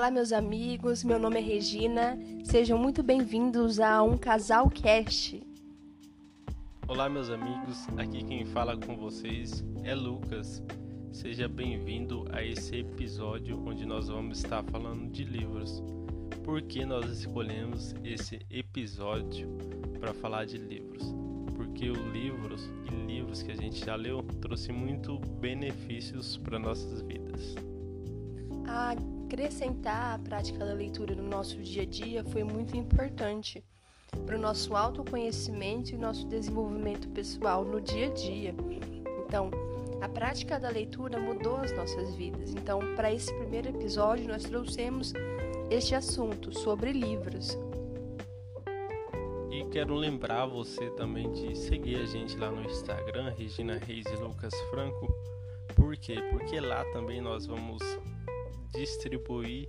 Olá, meus amigos. Meu nome é Regina. Sejam muito bem-vindos a um Casal Cast. Olá, meus amigos. Aqui quem fala com vocês é Lucas. Seja bem-vindo a esse episódio onde nós vamos estar falando de livros. Por que nós escolhemos esse episódio para falar de livros? Porque os livros e livros que a gente já leu trouxe muito benefícios para nossas vidas. A acrescentar a prática da leitura no nosso dia a dia foi muito importante para o nosso autoconhecimento e nosso desenvolvimento pessoal no dia a dia. Então, a prática da leitura mudou as nossas vidas. Então, para esse primeiro episódio, nós trouxemos este assunto sobre livros. E quero lembrar você também de seguir a gente lá no Instagram, Regina Reis e Lucas Franco. Por quê? Porque lá também nós vamos distribuir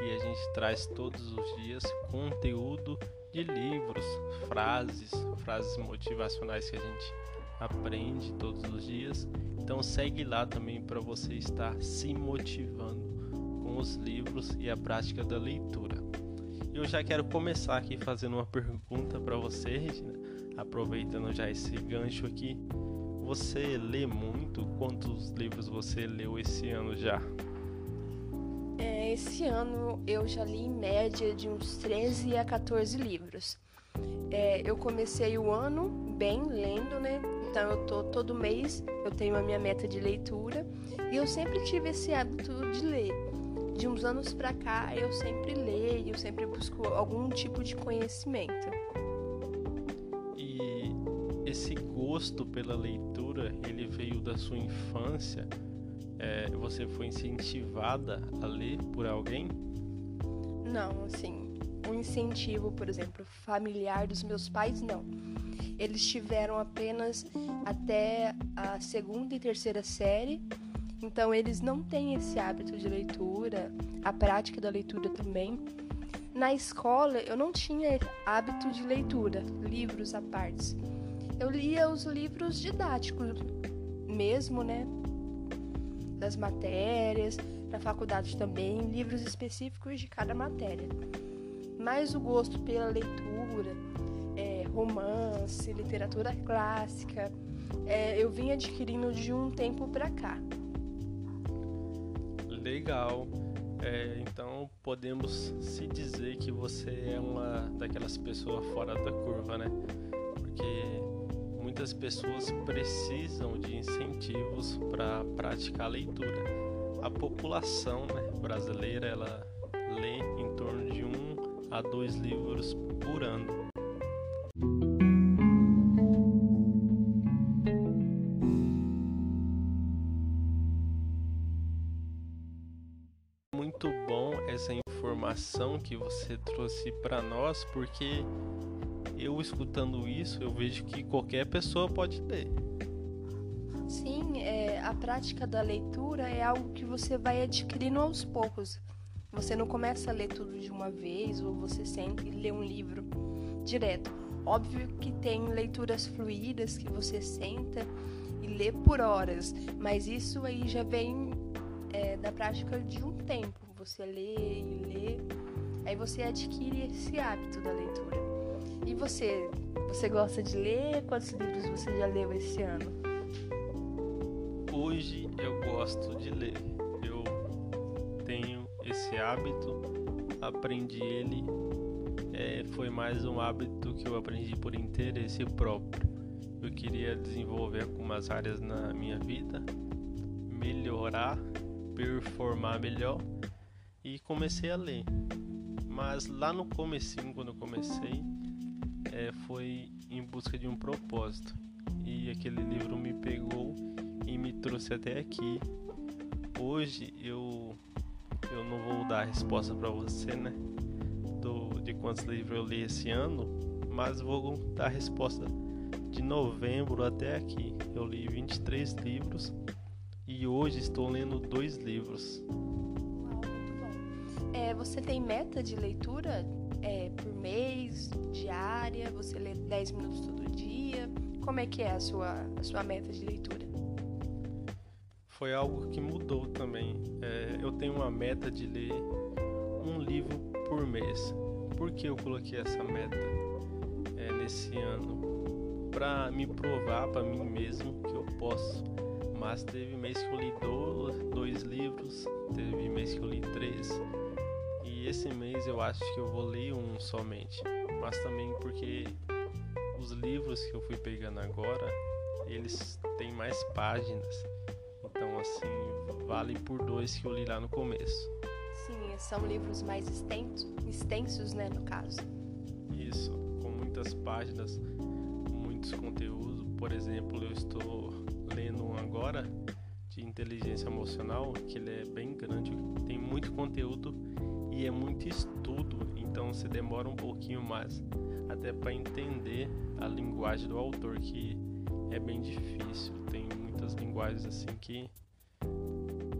e a gente traz todos os dias conteúdo de livros, frases, frases motivacionais que a gente aprende todos os dias. Então segue lá também para você estar se motivando com os livros e a prática da leitura. Eu já quero começar aqui fazendo uma pergunta para você, Regina, aproveitando já esse gancho aqui. Você lê muito? Quantos livros você leu esse ano já? Esse ano eu já li em média de uns 13 a 14 livros. É, eu comecei o ano bem lendo, né? Então eu tô todo mês, eu tenho a minha meta de leitura e eu sempre tive esse hábito de ler. De uns anos para cá eu sempre leio, eu sempre busco algum tipo de conhecimento. E esse gosto pela leitura, ele veio da sua infância? É, você foi incentivada a ler por alguém? Não, assim, um incentivo, por exemplo, familiar dos meus pais, não. Eles tiveram apenas até a segunda e terceira série, então eles não têm esse hábito de leitura, a prática da leitura também. Na escola eu não tinha hábito de leitura, livros à parte. Eu lia os livros didáticos mesmo, né? Das matérias, na faculdade também, livros específicos de cada matéria. Mas o gosto pela leitura, é, romance, literatura clássica, é, eu vim adquirindo de um tempo para cá. Legal. É, então podemos se dizer que você é uma daquelas pessoas fora da curva, né? Porque muitas pessoas precisam de incentivos para praticar a leitura. A população né, brasileira ela lê em torno de um a dois livros por ano. Muito bom essa informação que você trouxe para nós, porque eu escutando isso, eu vejo que qualquer pessoa pode ler. Sim, é, a prática da leitura é algo que você vai adquirindo aos poucos. Você não começa a ler tudo de uma vez ou você sente e lê um livro direto. Óbvio que tem leituras fluídas que você senta e lê por horas, mas isso aí já vem é, da prática de um tempo. Você lê e lê, aí você adquire esse hábito da leitura. E você? Você gosta de ler? Quantos livros você já leu esse ano? Hoje eu gosto de ler. Eu tenho esse hábito, aprendi ele. É, foi mais um hábito que eu aprendi por interesse próprio. Eu queria desenvolver algumas áreas na minha vida, melhorar, performar melhor e comecei a ler. Mas lá no comecinho, quando eu comecei, foi em busca de um propósito. E aquele livro me pegou e me trouxe até aqui. Hoje eu eu não vou dar a resposta para você, né? Do, de quantos livros eu li esse ano, mas vou dar a resposta de novembro até aqui. Eu li 23 livros e hoje estou lendo dois livros. Uau, muito bom. É, você tem meta de leitura é, por mês, diária? Você lê 10 minutos todo dia? Como é que é a sua, a sua meta de leitura? Foi algo que mudou também. É, eu tenho uma meta de ler um livro por mês. Por que eu coloquei essa meta é, nesse ano? Para me provar para mim mesmo que eu posso. Mas teve mês que eu li dois, dois livros, teve mês que eu li três. E esse mês eu acho que eu vou ler um somente. Mas também porque os livros que eu fui pegando agora, eles têm mais páginas. Então assim, vale por dois que eu li lá no começo. Sim, são livros mais extensos, extensos, né, no caso. Isso, com muitas páginas, muitos conteúdos. Por exemplo, eu estou lendo um agora de inteligência emocional, que ele é bem grande, tem muito conteúdo e é muito estudo, então você demora um pouquinho mais até para entender a linguagem do autor, que é bem difícil, tem muitas linguagens assim que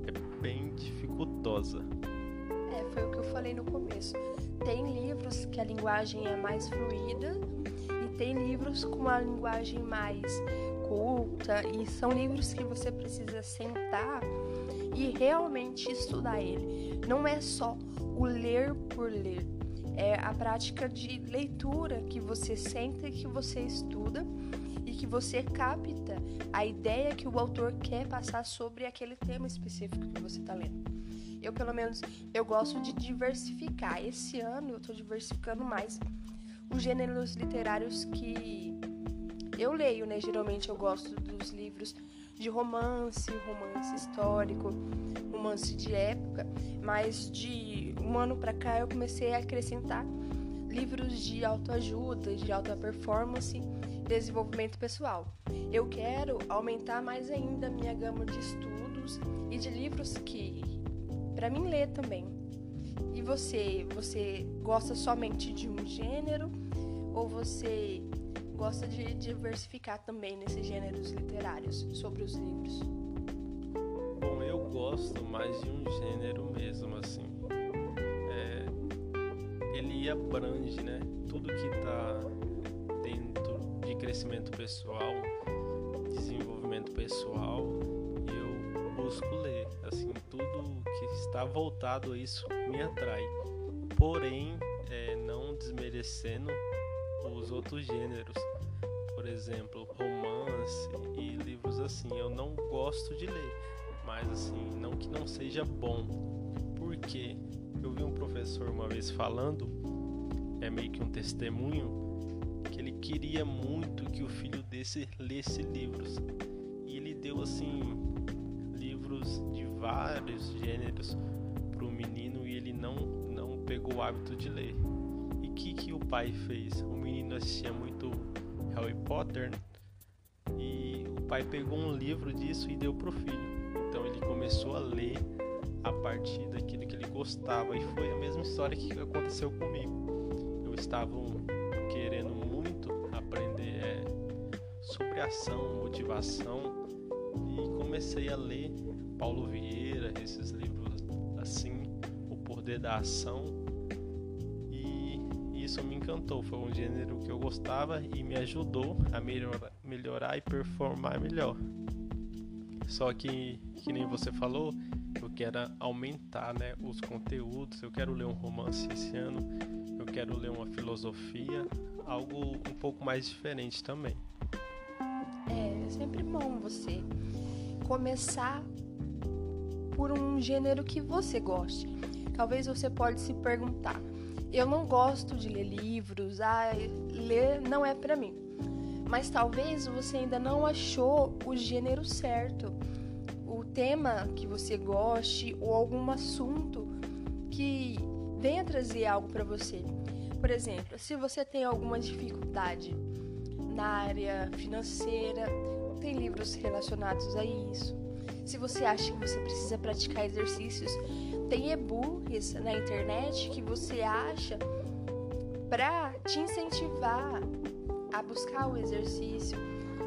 é bem dificultosa. É, foi o que eu falei no começo. Tem livros que a linguagem é mais fluida e tem livros com a linguagem mais culta e são livros que você precisa sentar e realmente estudar ele. Não é só o ler por ler, é a prática de leitura que você senta e que você estuda e que você capta a ideia que o autor quer passar sobre aquele tema específico que você está lendo. Eu, pelo menos, eu gosto de diversificar. Esse ano eu estou diversificando mais os gêneros literários que eu leio, né? Geralmente eu gosto dos livros de romance, romance histórico, romance de época, mas de um ano para cá eu comecei a acrescentar livros de autoajuda, de alta performance, desenvolvimento pessoal. Eu quero aumentar mais ainda a minha gama de estudos e de livros que para mim ler também. E você, você gosta somente de um gênero ou você gosta de diversificar também nesses gêneros literários sobre os livros? Bom, eu gosto mais de um gênero mesmo, assim. É, ele abrange, né? Tudo que está dentro de crescimento pessoal, desenvolvimento pessoal, eu busco ler. Assim, tudo que está voltado a isso me atrai. Porém, é, não desmerecendo os outros gêneros, por exemplo, romance e livros assim. Eu não gosto de ler, mas assim, não que não seja bom. Porque eu vi um professor uma vez falando, é meio que um testemunho, que ele queria muito que o filho desse lesse livros. E ele deu assim livros de vários gêneros para o menino e ele não não pegou o hábito de ler que, que o pai fez? O menino assistia muito Harry Potter né? e o pai pegou um livro disso e deu pro filho. Então ele começou a ler a partir daquilo que ele gostava e foi a mesma história que aconteceu comigo. Eu estava querendo muito aprender é, sobre ação, motivação e comecei a ler Paulo Vieira, esses livros assim, O Poder da Ação isso me encantou. Foi um gênero que eu gostava e me ajudou a melhorar, melhorar e performar melhor. Só que, que nem você falou, eu quero aumentar né, os conteúdos. Eu quero ler um romance esse ano, eu quero ler uma filosofia, algo um pouco mais diferente também. É, é sempre bom você começar por um gênero que você goste. Talvez você pode se perguntar, eu não gosto de ler livros, ah, ler não é para mim. Mas talvez você ainda não achou o gênero certo, o tema que você goste ou algum assunto que venha trazer algo para você. Por exemplo, se você tem alguma dificuldade na área financeira, tem livros relacionados a isso. Se você acha que você precisa praticar exercícios, tem e-books na internet que você acha para te incentivar a buscar o exercício,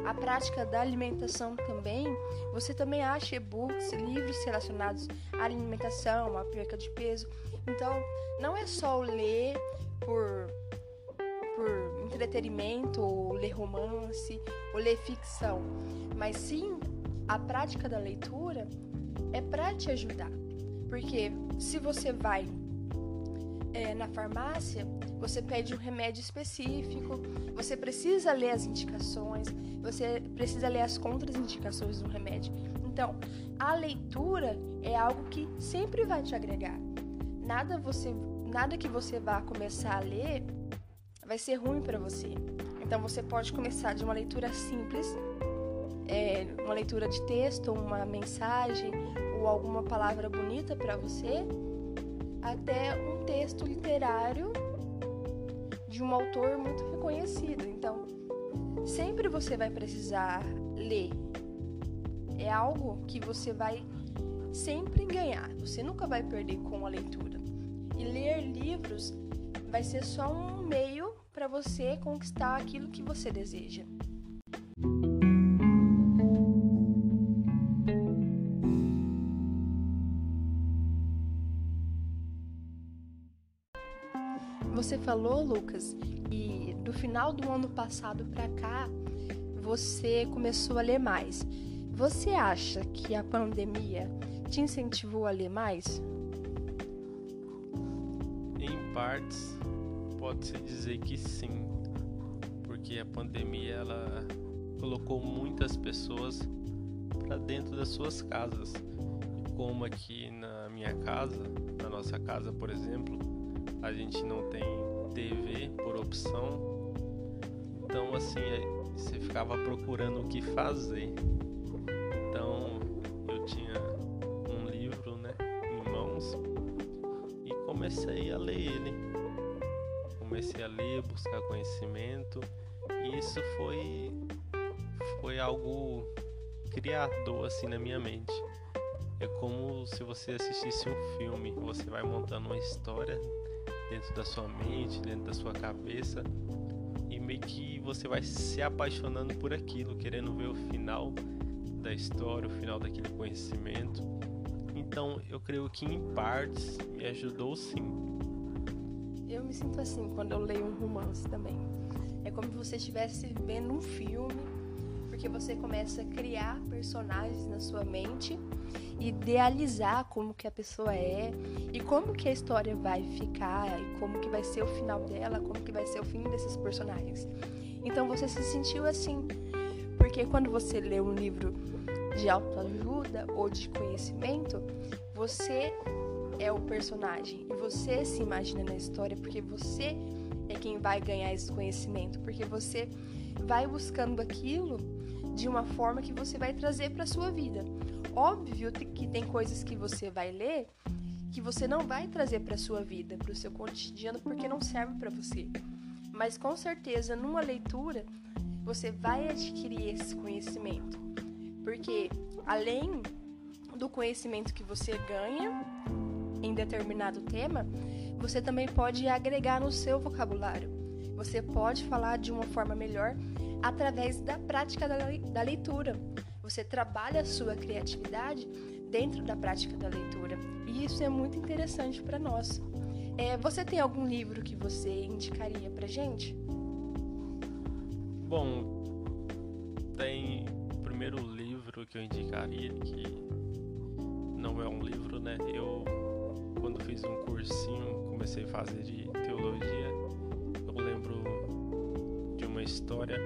a prática da alimentação também. Você também acha e-books, livros relacionados à alimentação, à perca de peso. Então, não é só ler por por entretenimento, ou ler romance, ou ler ficção, mas sim a prática da leitura é para te ajudar. Porque se você vai é, na farmácia, você pede um remédio específico, você precisa ler as indicações, você precisa ler as contraindicações do remédio. Então, a leitura é algo que sempre vai te agregar. Nada você, nada que você vá começar a ler vai ser ruim para você. Então, você pode começar de uma leitura simples, é, uma leitura de texto, uma mensagem ou alguma palavra bonita para você até um texto literário de um autor muito reconhecido. Então, sempre você vai precisar ler. É algo que você vai sempre ganhar. Você nunca vai perder com a leitura. E ler livros vai ser só um meio para você conquistar aquilo que você deseja. Falou, Lucas, e do final do ano passado para cá, você começou a ler mais. Você acha que a pandemia te incentivou a ler mais? Em partes, pode-se dizer que sim, porque a pandemia ela colocou muitas pessoas para dentro das suas casas. Como aqui na minha casa, na nossa casa, por exemplo, a gente não tem TV por opção. Então assim, é, você ficava procurando o que fazer. Então eu tinha um livro, né, em mãos e comecei a ler ele. Comecei a ler, buscar conhecimento e isso foi foi algo criador assim na minha mente. É como se você assistisse um filme, você vai montando uma história dentro da sua mente, dentro da sua cabeça e meio que você vai se apaixonando por aquilo, querendo ver o final da história, o final daquele conhecimento. Então, eu creio que em partes me ajudou sim. Eu me sinto assim quando eu leio um romance também. É como se você estivesse vendo um filme, porque você começa a criar personagens na sua mente idealizar como que a pessoa é e como que a história vai ficar e como que vai ser o final dela, como que vai ser o fim desses personagens. Então você se sentiu assim, porque quando você lê um livro de autoajuda ou de conhecimento, você é o personagem e você se imagina na história porque você é quem vai ganhar esse conhecimento, porque você vai buscando aquilo de uma forma que você vai trazer para sua vida. Óbvio que tem coisas que você vai ler que você não vai trazer para sua vida, para o seu cotidiano, porque não serve para você. Mas com certeza, numa leitura, você vai adquirir esse conhecimento. Porque além do conhecimento que você ganha em determinado tema, você também pode agregar no seu vocabulário. Você pode falar de uma forma melhor através da prática da leitura. Você trabalha a sua criatividade dentro da prática da leitura. E isso é muito interessante para nós. É, você tem algum livro que você indicaria para gente? Bom, tem o primeiro livro que eu indicaria que não é um livro, né? Eu quando fiz um cursinho comecei a fazer de teologia, história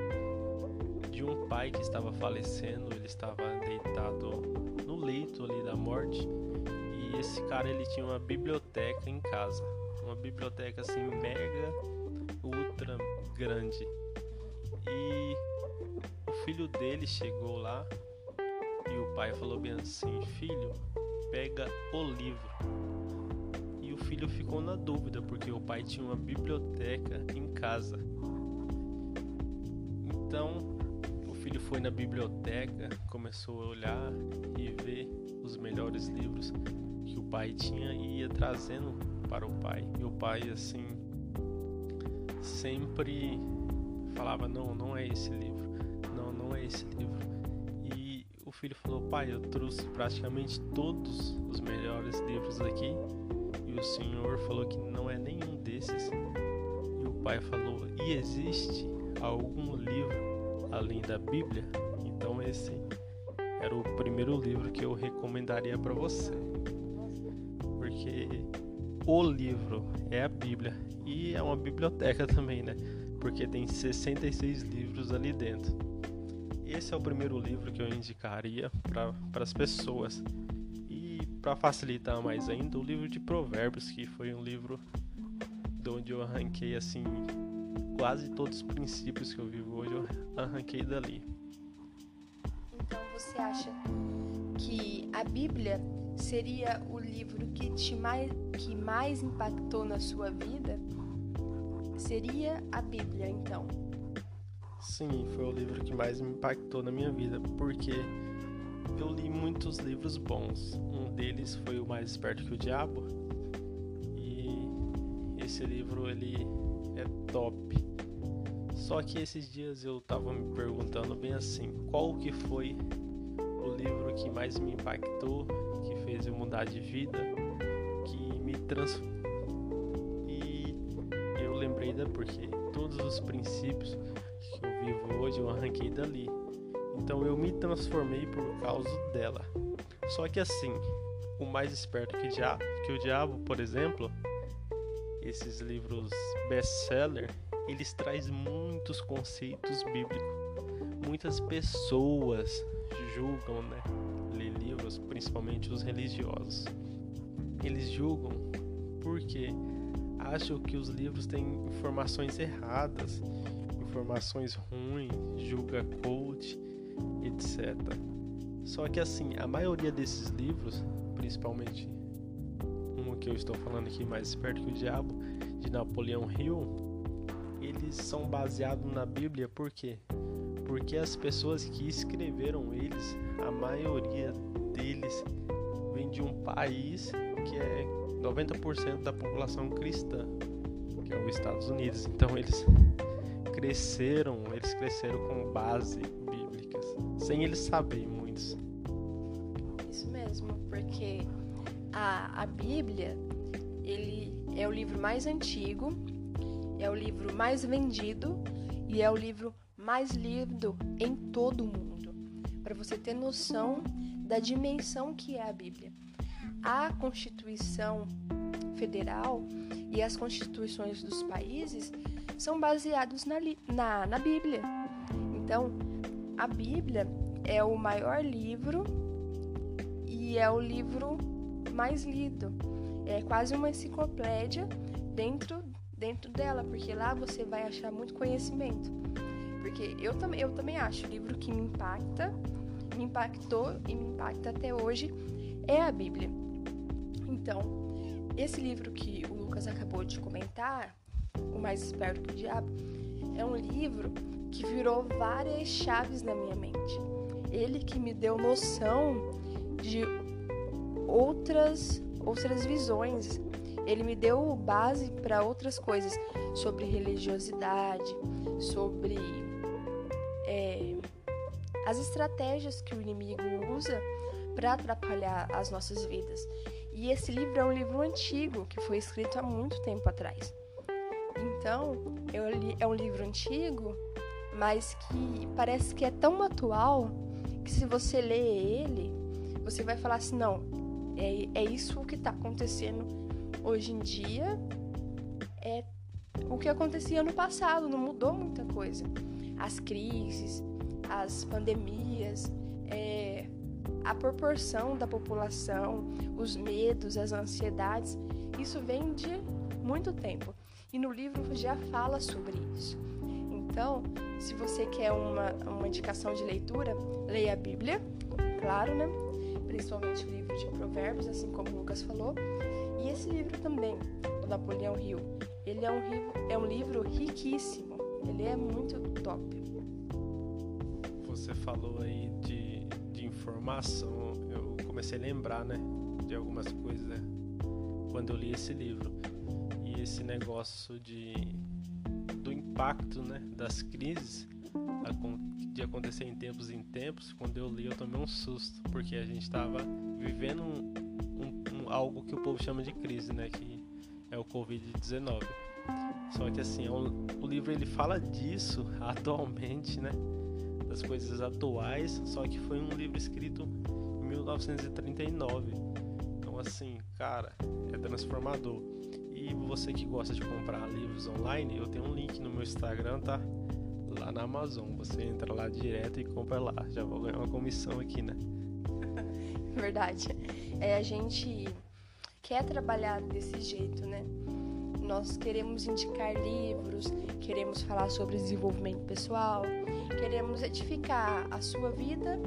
de um pai que estava falecendo, ele estava deitado no leito ali da morte e esse cara ele tinha uma biblioteca em casa, uma biblioteca assim mega ultra grande. E o filho dele chegou lá e o pai falou bem assim: "Filho, pega o livro". E o filho ficou na dúvida porque o pai tinha uma biblioteca em casa. Então, filho foi na biblioteca, começou a olhar e ver os melhores livros que o pai tinha e ia trazendo para o pai. E o pai, assim, sempre falava: Não, não é esse livro, não, não é esse livro. E o filho falou: Pai, eu trouxe praticamente todos os melhores livros aqui. E o senhor falou que não é nenhum desses. E o pai falou: E existe algum livro além da Bíblia, então esse era o primeiro livro que eu recomendaria para você. Porque o livro, é a Bíblia. E é uma biblioteca também, né? Porque tem 66 livros ali dentro. Esse é o primeiro livro que eu indicaria para as pessoas. E para facilitar mais ainda, o livro de Provérbios, que foi um livro de onde eu arranquei assim quase todos os princípios que eu vivo hoje, eu arranquei dali. Então você acha que a Bíblia seria o livro que te mais que mais impactou na sua vida? Seria a Bíblia, então? Sim, foi o livro que mais me impactou na minha vida, porque eu li muitos livros bons. Um deles foi O Mais Esperto que o Diabo. E esse livro ele top. Só que esses dias eu tava me perguntando bem assim, qual que foi o livro que mais me impactou, que fez eu mudar de vida, que me transformou. E eu lembrei da porque todos os princípios que eu vivo hoje eu arranquei dali. Então eu me transformei por causa dela. Só que assim, o mais esperto que, dia que o diabo, por exemplo, esses livros best-seller, eles trazem muitos conceitos bíblicos. Muitas pessoas julgam, né, ler livros, principalmente os religiosos. Eles julgam porque acham que os livros têm informações erradas, informações ruins, julga coach, etc. Só que assim, a maioria desses livros, principalmente que eu estou falando aqui mais esperto que o diabo, de Napoleão Hill, eles são baseados na Bíblia por quê? Porque as pessoas que escreveram eles, a maioria deles vem de um país que é 90% da população cristã, que é os Estados Unidos. Então eles cresceram, eles cresceram com base bíblicas, sem eles saberem muitos. Isso mesmo, porque a, a Bíblia, ele é o livro mais antigo, é o livro mais vendido e é o livro mais lido em todo o mundo. Para você ter noção da dimensão que é a Bíblia. A Constituição Federal e as constituições dos países são baseados na, na, na Bíblia. Então, a Bíblia é o maior livro e é o livro mais lido. É quase uma enciclopédia dentro, dentro dela, porque lá você vai achar muito conhecimento. Porque eu, tam, eu também acho o livro que me impacta, me impactou e me impacta até hoje é a Bíblia. Então, esse livro que o Lucas acabou de comentar, o Mais Esperto que o Diabo, é um livro que virou várias chaves na minha mente. Ele que me deu noção de outras outras visões. Ele me deu base para outras coisas sobre religiosidade, sobre é, as estratégias que o inimigo usa para atrapalhar as nossas vidas. E esse livro é um livro antigo que foi escrito há muito tempo atrás. Então, li, é um livro antigo, mas que parece que é tão atual que se você ler ele, você vai falar assim: não, é, é isso que está acontecendo hoje em dia, é o que acontecia no passado, não mudou muita coisa. As crises, as pandemias, é, a proporção da população, os medos, as ansiedades, isso vem de muito tempo e no livro já fala sobre isso. Então, se você quer uma, uma indicação de leitura, leia a Bíblia, claro, né? Principalmente o livro de Provérbios, assim como o Lucas falou. E esse livro também, do Napoleão Hill, ele é um, é um livro riquíssimo. Ele é muito top. Você falou aí de, de informação. Eu comecei a lembrar, né? De algumas coisas né, quando eu li esse livro esse negócio de do impacto né, das crises de acontecer em tempos em tempos, quando eu li eu tomei um susto, porque a gente estava vivendo um, um, um, algo que o povo chama de crise, né, que é o Covid-19. Só que assim, é o livro ele fala disso atualmente, né, das coisas atuais, só que foi um livro escrito em 1939 assim, cara, é transformador. E você que gosta de comprar livros online, eu tenho um link no meu Instagram, tá? Lá na Amazon. Você entra lá direto e compra lá. Já vou ganhar uma comissão aqui, né? Verdade. É, a gente quer trabalhar desse jeito, né? Nós queremos indicar livros, queremos falar sobre desenvolvimento pessoal, queremos edificar a sua vida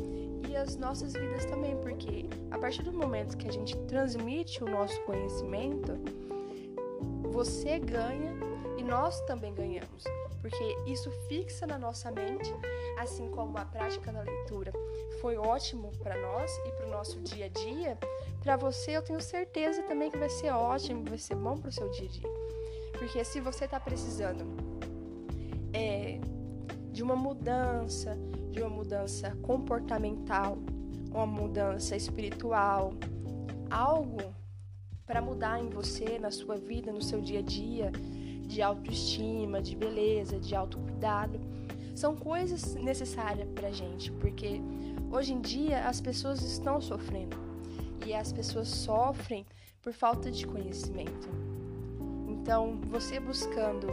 e as nossas vidas também, porque a partir do momento que a gente transmite o nosso conhecimento, você ganha e nós também ganhamos, porque isso fixa na nossa mente, assim como a prática da leitura foi ótimo para nós e para o nosso dia a dia. Para você, eu tenho certeza também que vai ser ótimo, vai ser bom para o seu dia a dia, porque se você está precisando é, de uma mudança, de uma mudança comportamental, uma mudança espiritual, algo para mudar em você, na sua vida, no seu dia a dia, de autoestima, de beleza, de autocuidado. São coisas necessárias para gente, porque hoje em dia as pessoas estão sofrendo e as pessoas sofrem por falta de conhecimento. Então, você buscando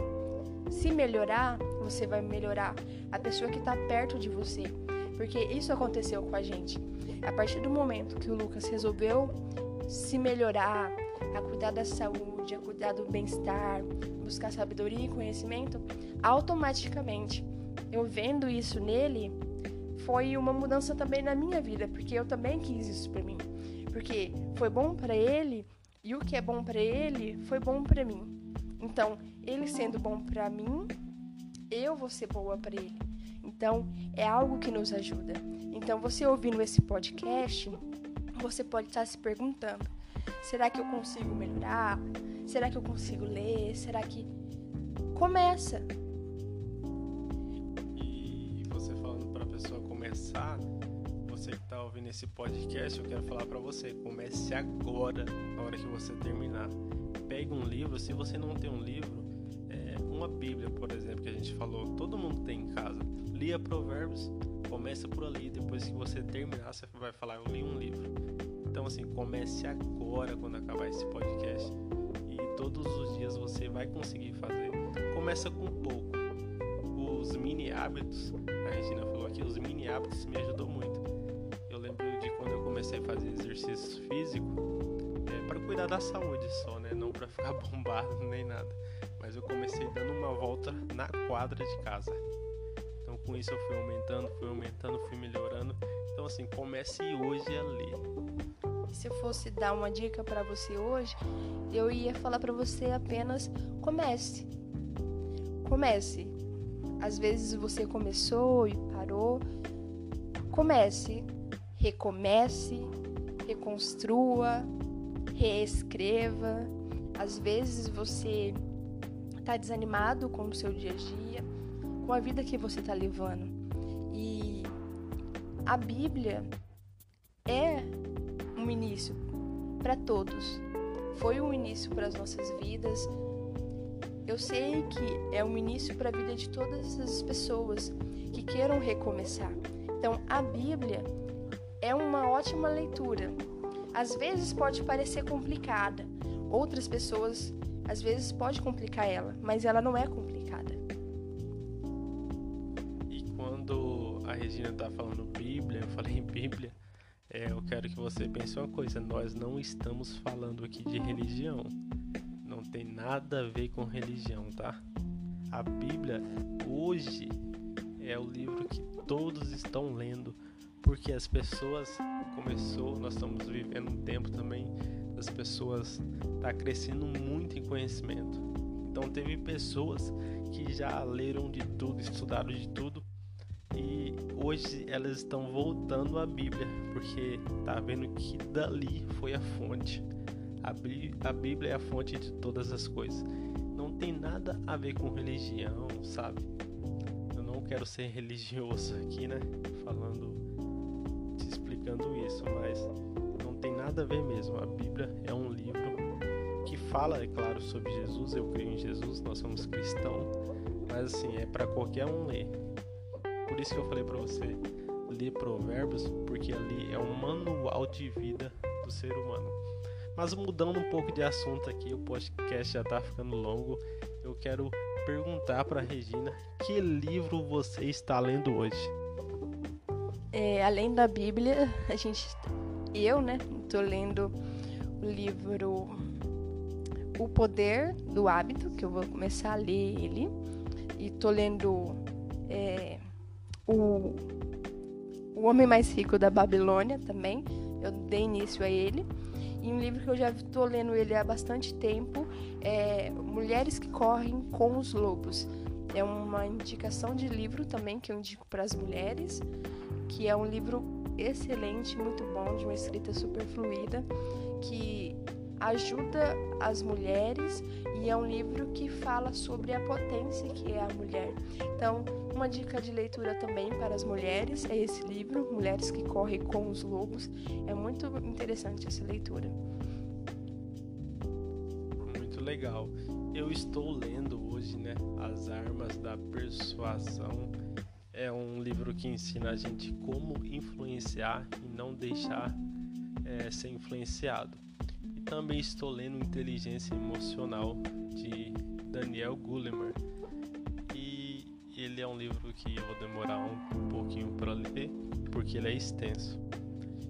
se melhorar, você vai melhorar a pessoa que está perto de você, porque isso aconteceu com a gente. A partir do momento que o Lucas resolveu se melhorar, a cuidar da saúde, a cuidar do bem-estar, buscar sabedoria e conhecimento, automaticamente eu vendo isso nele foi uma mudança também na minha vida, porque eu também quis isso para mim. Porque foi bom para ele e o que é bom para ele foi bom para mim. Então, ele sendo bom para mim, eu vou ser boa para ele. Então, é algo que nos ajuda. Então, você ouvindo esse podcast, você pode estar se perguntando: será que eu consigo melhorar? Será que eu consigo ler? Será que. Começa! E você falando para a pessoa começar, você que está ouvindo esse podcast, eu quero falar para você: comece agora, na hora que você terminar. Pegue um livro, se você não tem um livro, é uma Bíblia, por exemplo, que a gente falou, todo mundo tem em casa. Lia Provérbios, começa por ali, depois que você terminar, você vai falar: Eu li um livro. Então, assim, comece agora quando acabar esse podcast. E todos os dias você vai conseguir fazer. Começa com pouco. Os mini hábitos, a Regina falou aqui, os mini hábitos me ajudou muito. Eu lembro de quando eu comecei a fazer exercício físico, é, para cuidar da saúde só, né? Não para ficar bombado nem nada. Mas eu comecei dando uma volta na quadra de casa. Então com isso eu fui aumentando, fui aumentando, fui melhorando. Então assim, comece hoje a ler se eu fosse dar uma dica para você hoje, eu ia falar para você apenas comece. Comece. Às vezes você começou e parou. Comece, recomece, reconstrua, reescreva. Às vezes você está desanimado com o seu dia a dia, com a vida que você está levando. E a Bíblia é início para todos. Foi um início para as nossas vidas. Eu sei que é um início para a vida de todas as pessoas que queiram recomeçar. Então, a Bíblia é uma ótima leitura. Às vezes pode parecer complicada. Outras pessoas às vezes pode complicar ela, mas ela não é complicada. E quando a Regina tá falando Bíblia, eu falei Bíblia, é, eu quero que você pense uma coisa: nós não estamos falando aqui de religião. Não tem nada a ver com religião, tá? A Bíblia hoje é o livro que todos estão lendo, porque as pessoas começou, nós estamos vivendo um tempo também das pessoas tá crescendo muito em conhecimento. Então teve pessoas que já leram de tudo, estudaram de tudo e hoje elas estão voltando à Bíblia, porque tá vendo que dali foi a fonte. A, Bíblia é a fonte de todas as coisas. Não tem nada a ver com religião, sabe? Eu não quero ser religioso aqui, né? Falando, te explicando isso, mas não tem nada a ver mesmo. A Bíblia é um livro que fala, é claro, sobre Jesus. Eu creio em Jesus, nós somos cristãos, mas assim, é para qualquer um ler por isso que eu falei para você ler Provérbios, porque ali é um manual de vida do ser humano. Mas mudando um pouco de assunto aqui, o podcast já tá ficando longo. Eu quero perguntar para Regina que livro você está lendo hoje. É, além da Bíblia, a gente, eu, né, tô lendo o livro O Poder do Hábito, que eu vou começar a ler ele, e tô lendo é, o, o Homem Mais Rico da Babilônia também. Eu dei início a ele. E um livro que eu já estou lendo ele há bastante tempo é Mulheres que Correm com os Lobos. É uma indicação de livro também que eu indico para as mulheres, que é um livro excelente, muito bom, de uma escrita super fluida, que ajuda as mulheres e é um livro que fala sobre a potência que é a mulher. Então, uma dica de leitura também para as mulheres é esse livro, Mulheres que Correm com os Lobos. É muito interessante essa leitura. Muito legal. Eu estou lendo hoje, né, As Armas da Persuasão. É um livro que ensina a gente como influenciar e não deixar é, ser influenciado. Também estou lendo Inteligência Emocional de Daniel Goleman. E ele é um livro que eu vou demorar um pouquinho para ler, porque ele é extenso.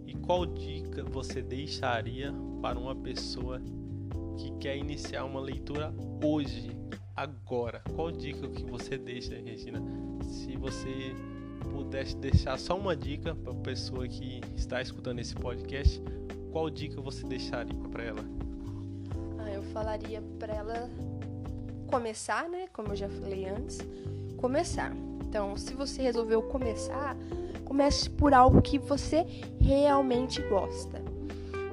E qual dica você deixaria para uma pessoa que quer iniciar uma leitura hoje, agora? Qual dica que você deixa, Regina? Se você pudesse deixar só uma dica para a pessoa que está escutando esse podcast, qual dica você deixaria para ela? Ah, eu falaria para ela começar, né? Como eu já falei antes, começar. Então, se você resolveu começar, comece por algo que você realmente gosta.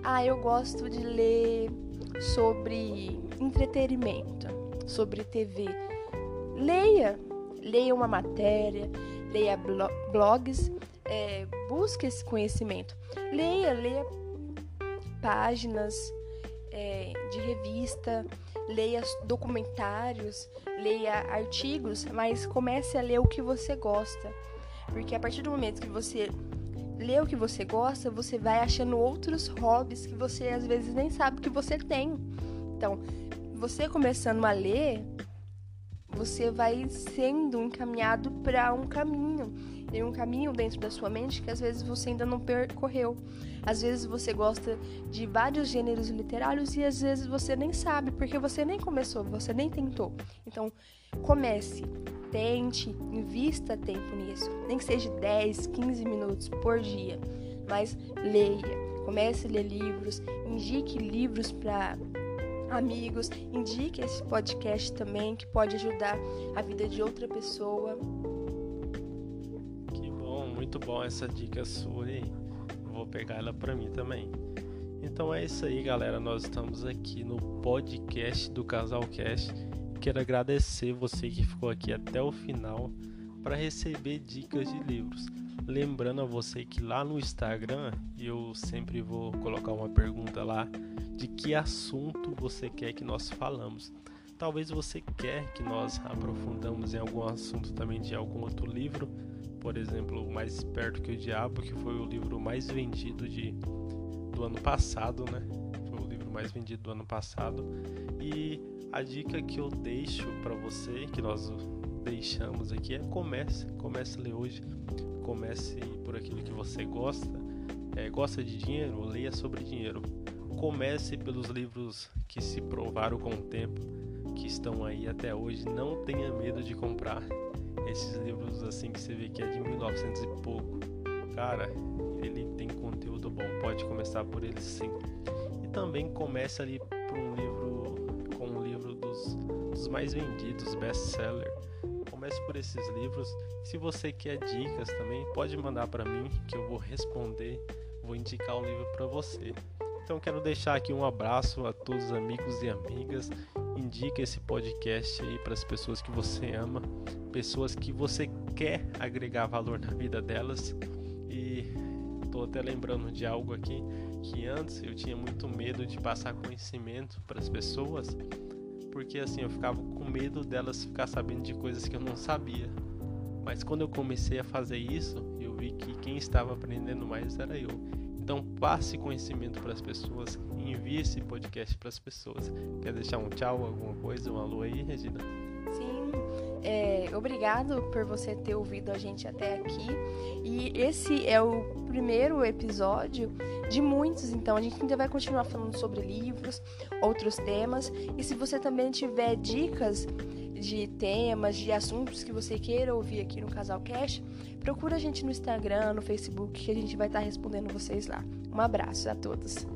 Ah, eu gosto de ler sobre entretenimento, sobre TV. Leia, leia uma matéria, leia blogs, é, busque esse conhecimento. Leia, leia páginas é, de revista, leia documentários, leia artigos, mas comece a ler o que você gosta. Porque a partir do momento que você lê o que você gosta, você vai achando outros hobbies que você às vezes nem sabe que você tem. Então, você começando a ler, você vai sendo encaminhado para um caminho. Tem um caminho dentro da sua mente que às vezes você ainda não percorreu. Às vezes você gosta de vários gêneros literários e às vezes você nem sabe, porque você nem começou, você nem tentou. Então, comece, tente, invista tempo nisso. Nem que seja 10, 15 minutos por dia, mas leia. Comece a ler livros, indique livros para amigos, indique esse podcast também que pode ajudar a vida de outra pessoa. Muito bom essa dica sua aí vou pegar ela para mim também. Então é isso aí, galera. Nós estamos aqui no podcast do Casalcast. Quero agradecer você que ficou aqui até o final para receber dicas de livros. Lembrando a você que lá no Instagram eu sempre vou colocar uma pergunta lá de que assunto você quer que nós falamos. Talvez você quer que nós aprofundamos em algum assunto também de algum outro livro por exemplo, Mais Esperto que o Diabo, que foi o livro mais vendido de, do ano passado, né? Foi o livro mais vendido do ano passado. E a dica que eu deixo para você, que nós deixamos aqui, é comece, comece a ler hoje. Comece por aquilo que você gosta. É, gosta de dinheiro? Leia sobre dinheiro. Comece pelos livros que se provaram com o tempo, que estão aí até hoje. Não tenha medo de comprar esses livros assim que você vê que é de 1900 e pouco, cara, ele tem conteúdo bom, pode começar por ele sim. E também começa ali por um livro com um livro dos, dos mais vendidos, best-seller. Comece por esses livros. Se você quer dicas também, pode mandar para mim que eu vou responder, vou indicar o livro para você. Então quero deixar aqui um abraço a todos os amigos e amigas. Indique esse podcast aí para as pessoas que você ama, pessoas que você quer agregar valor na vida delas. E estou até lembrando de algo aqui que antes eu tinha muito medo de passar conhecimento para as pessoas, porque assim eu ficava com medo delas ficar sabendo de coisas que eu não sabia. Mas quando eu comecei a fazer isso, eu vi que quem estava aprendendo mais era eu. Então passe conhecimento para as pessoas, envie esse podcast para as pessoas. Quer deixar um tchau, alguma coisa, um alô aí, Regina? É, obrigado por você ter ouvido a gente até aqui. E esse é o primeiro episódio de muitos, então a gente ainda vai continuar falando sobre livros, outros temas. E se você também tiver dicas de temas, de assuntos que você queira ouvir aqui no Casal Cash, procura a gente no Instagram, no Facebook, que a gente vai estar respondendo vocês lá. Um abraço a todos.